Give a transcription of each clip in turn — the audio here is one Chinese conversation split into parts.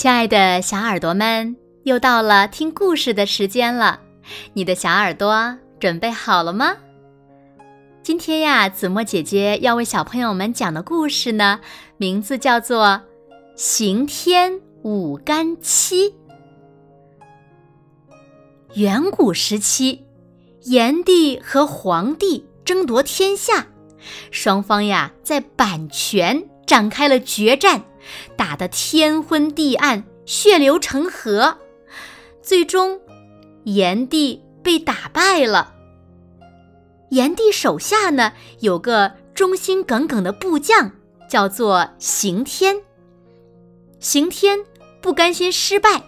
亲爱的小耳朵们，又到了听故事的时间了。你的小耳朵准备好了吗？今天呀，子墨姐姐要为小朋友们讲的故事呢，名字叫做《刑天舞干戚》。远古时期，炎帝和黄帝争夺天下，双方呀在阪泉展开了决战。打得天昏地暗，血流成河，最终炎帝被打败了。炎帝手下呢有个忠心耿耿的部将，叫做刑天。刑天不甘心失败，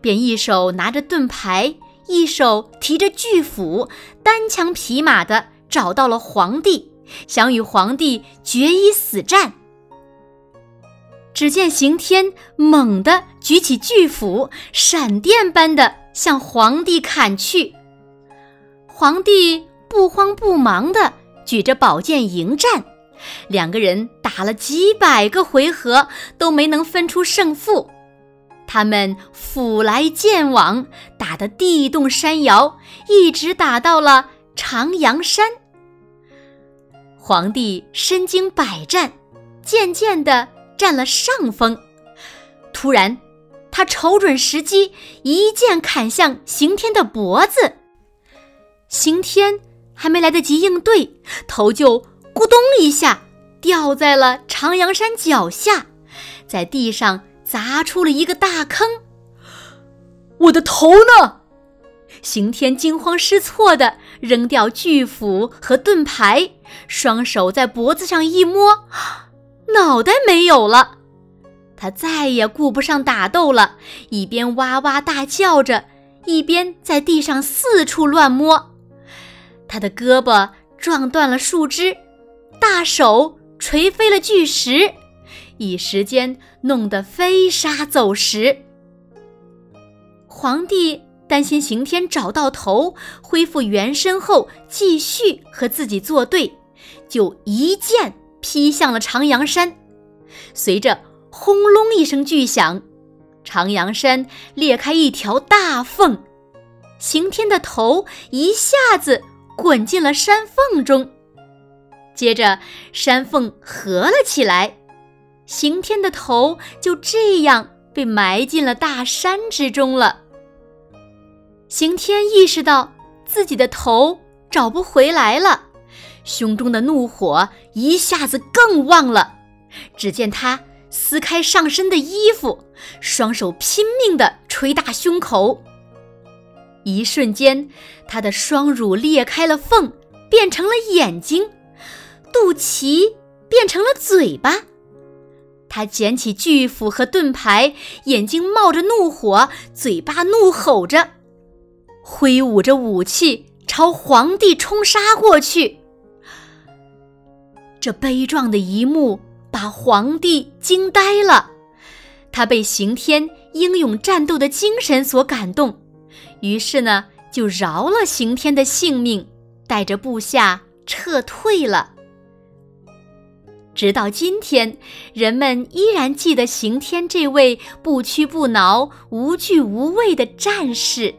便一手拿着盾牌，一手提着巨斧，单枪匹马的找到了皇帝，想与皇帝决一死战。只见刑天猛地举起巨斧，闪电般的向皇帝砍去。皇帝不慌不忙地举着宝剑迎战，两个人打了几百个回合都没能分出胜负。他们斧来剑往，打得地动山摇，一直打到了长阳山。皇帝身经百战，渐渐的。占了上风，突然，他瞅准时机，一剑砍向刑天的脖子。刑天还没来得及应对，头就咕咚一下掉在了长阳山脚下，在地上砸出了一个大坑。我的头呢？刑天惊慌失措地扔掉巨斧和盾牌，双手在脖子上一摸。脑袋没有了，他再也顾不上打斗了，一边哇哇大叫着，一边在地上四处乱摸。他的胳膊撞断了树枝，大手捶飞了巨石，一时间弄得飞沙走石。皇帝担心刑天找到头，恢复原身后继续和自己作对，就一剑。劈向了长阳山，随着轰隆一声巨响，长阳山裂开一条大缝，刑天的头一下子滚进了山缝中，接着山缝合了起来，刑天的头就这样被埋进了大山之中了。刑天意识到自己的头找不回来了。胸中的怒火一下子更旺了，只见他撕开上身的衣服，双手拼命地捶打胸口。一瞬间，他的双乳裂开了缝，变成了眼睛；肚脐变成了嘴巴。他捡起巨斧和盾牌，眼睛冒着怒火，嘴巴怒吼着，挥舞着武器朝皇帝冲杀过去。这悲壮的一幕把皇帝惊呆了，他被刑天英勇战斗的精神所感动，于是呢就饶了刑天的性命，带着部下撤退了。直到今天，人们依然记得刑天这位不屈不挠、无惧无畏的战士。